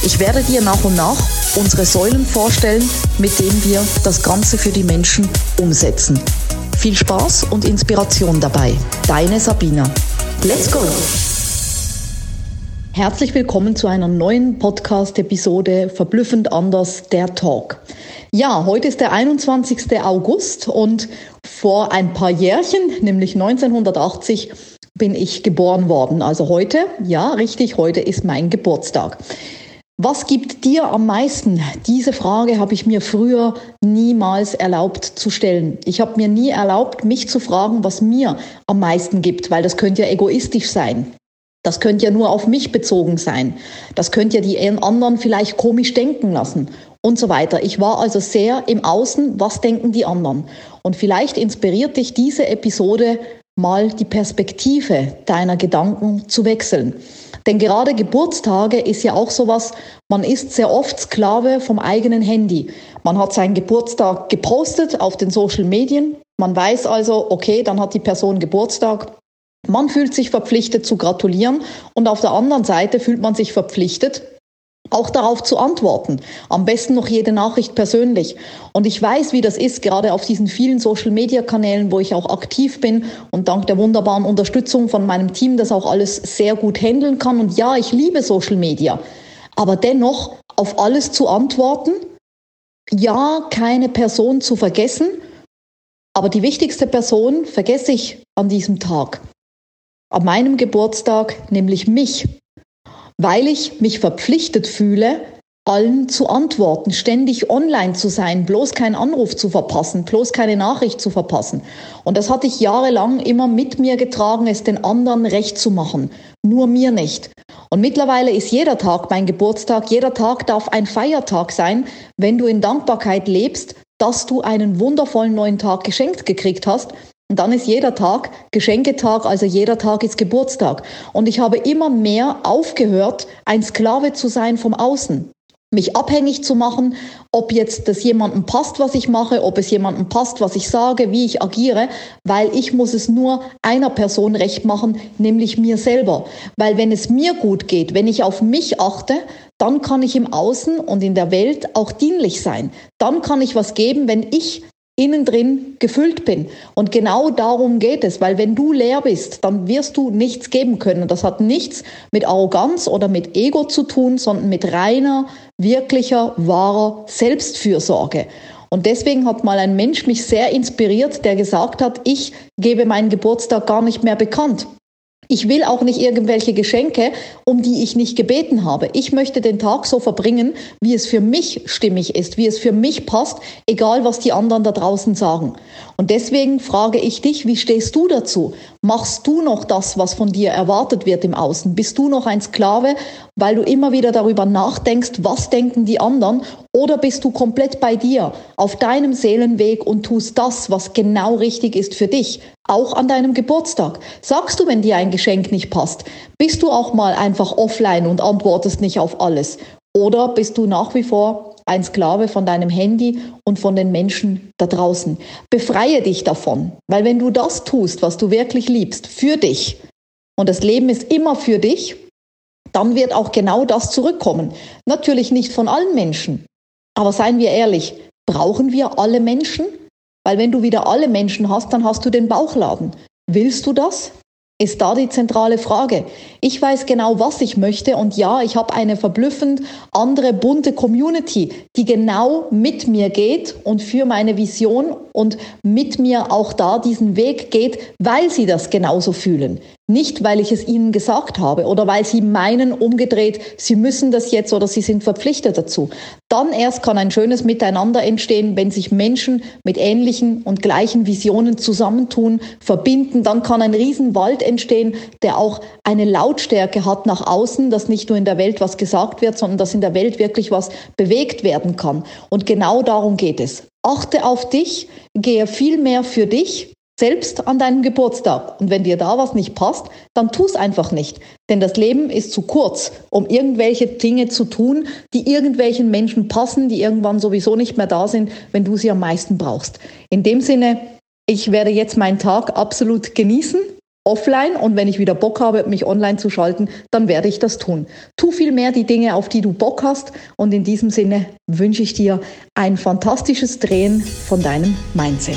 Ich werde dir nach und nach unsere Säulen vorstellen, mit denen wir das Ganze für die Menschen umsetzen. Viel Spaß und Inspiration dabei. Deine Sabina. Let's go! Herzlich willkommen zu einer neuen Podcast-Episode Verblüffend anders, der Talk. Ja, heute ist der 21. August und vor ein paar Jährchen, nämlich 1980, bin ich geboren worden. Also heute, ja, richtig, heute ist mein Geburtstag. Was gibt dir am meisten? Diese Frage habe ich mir früher niemals erlaubt zu stellen. Ich habe mir nie erlaubt, mich zu fragen, was mir am meisten gibt, weil das könnte ja egoistisch sein. Das könnte ja nur auf mich bezogen sein. Das könnte ja die anderen vielleicht komisch denken lassen und so weiter. Ich war also sehr im Außen, was denken die anderen? Und vielleicht inspiriert dich diese Episode mal die Perspektive deiner Gedanken zu wechseln. Denn gerade Geburtstage ist ja auch sowas, man ist sehr oft Sklave vom eigenen Handy. Man hat seinen Geburtstag gepostet auf den Social Medien. Man weiß also, okay, dann hat die Person Geburtstag. Man fühlt sich verpflichtet zu gratulieren und auf der anderen Seite fühlt man sich verpflichtet, auch darauf zu antworten. Am besten noch jede Nachricht persönlich. Und ich weiß, wie das ist, gerade auf diesen vielen Social-Media-Kanälen, wo ich auch aktiv bin und dank der wunderbaren Unterstützung von meinem Team das auch alles sehr gut handeln kann. Und ja, ich liebe Social Media. Aber dennoch auf alles zu antworten, ja, keine Person zu vergessen, aber die wichtigste Person vergesse ich an diesem Tag. An meinem Geburtstag, nämlich mich weil ich mich verpflichtet fühle, allen zu antworten, ständig online zu sein, bloß keinen Anruf zu verpassen, bloß keine Nachricht zu verpassen. Und das hatte ich jahrelang immer mit mir getragen, es den anderen recht zu machen, nur mir nicht. Und mittlerweile ist jeder Tag mein Geburtstag, jeder Tag darf ein Feiertag sein, wenn du in Dankbarkeit lebst, dass du einen wundervollen neuen Tag geschenkt gekriegt hast und dann ist jeder Tag Geschenketag, also jeder Tag ist Geburtstag. Und ich habe immer mehr aufgehört, ein Sklave zu sein vom Außen mich abhängig zu machen, ob jetzt das jemandem passt, was ich mache, ob es jemandem passt, was ich sage, wie ich agiere, weil ich muss es nur einer Person recht machen, nämlich mir selber. Weil wenn es mir gut geht, wenn ich auf mich achte, dann kann ich im Außen und in der Welt auch dienlich sein. Dann kann ich was geben, wenn ich innen drin gefüllt bin. Und genau darum geht es, weil wenn du leer bist, dann wirst du nichts geben können. Und das hat nichts mit Arroganz oder mit Ego zu tun, sondern mit reiner, wirklicher, wahrer Selbstfürsorge. Und deswegen hat mal ein Mensch mich sehr inspiriert, der gesagt hat, ich gebe meinen Geburtstag gar nicht mehr bekannt. Ich will auch nicht irgendwelche Geschenke, um die ich nicht gebeten habe. Ich möchte den Tag so verbringen, wie es für mich stimmig ist, wie es für mich passt, egal was die anderen da draußen sagen. Und deswegen frage ich dich, wie stehst du dazu? Machst du noch das, was von dir erwartet wird im Außen? Bist du noch ein Sklave, weil du immer wieder darüber nachdenkst, was denken die anderen? Oder bist du komplett bei dir, auf deinem Seelenweg und tust das, was genau richtig ist für dich, auch an deinem Geburtstag? Sagst du, wenn dir ein Geschenk nicht passt? Bist du auch mal einfach offline und antwortest nicht auf alles? Oder bist du nach wie vor ein Sklave von deinem Handy und von den Menschen da draußen. Befreie dich davon, weil wenn du das tust, was du wirklich liebst, für dich, und das Leben ist immer für dich, dann wird auch genau das zurückkommen. Natürlich nicht von allen Menschen, aber seien wir ehrlich, brauchen wir alle Menschen? Weil wenn du wieder alle Menschen hast, dann hast du den Bauchladen. Willst du das? ist da die zentrale Frage. Ich weiß genau, was ich möchte und ja, ich habe eine verblüffend andere bunte Community, die genau mit mir geht und für meine Vision und mit mir auch da diesen Weg geht, weil sie das genauso fühlen. Nicht, weil ich es ihnen gesagt habe oder weil sie meinen umgedreht, sie müssen das jetzt oder sie sind verpflichtet dazu. Dann erst kann ein schönes Miteinander entstehen, wenn sich Menschen mit ähnlichen und gleichen Visionen zusammentun, verbinden. Dann kann ein Riesenwald entstehen, der auch eine Lautstärke hat nach außen, dass nicht nur in der Welt was gesagt wird, sondern dass in der Welt wirklich was bewegt werden kann. Und genau darum geht es. Achte auf dich, gehe viel mehr für dich selbst an deinem Geburtstag. Und wenn dir da was nicht passt, dann tu es einfach nicht. Denn das Leben ist zu kurz, um irgendwelche Dinge zu tun, die irgendwelchen Menschen passen, die irgendwann sowieso nicht mehr da sind, wenn du sie am meisten brauchst. In dem Sinne, ich werde jetzt meinen Tag absolut genießen offline und wenn ich wieder Bock habe, mich online zu schalten, dann werde ich das tun. Tu viel mehr die Dinge, auf die du Bock hast und in diesem Sinne wünsche ich dir ein fantastisches Drehen von deinem Mindset.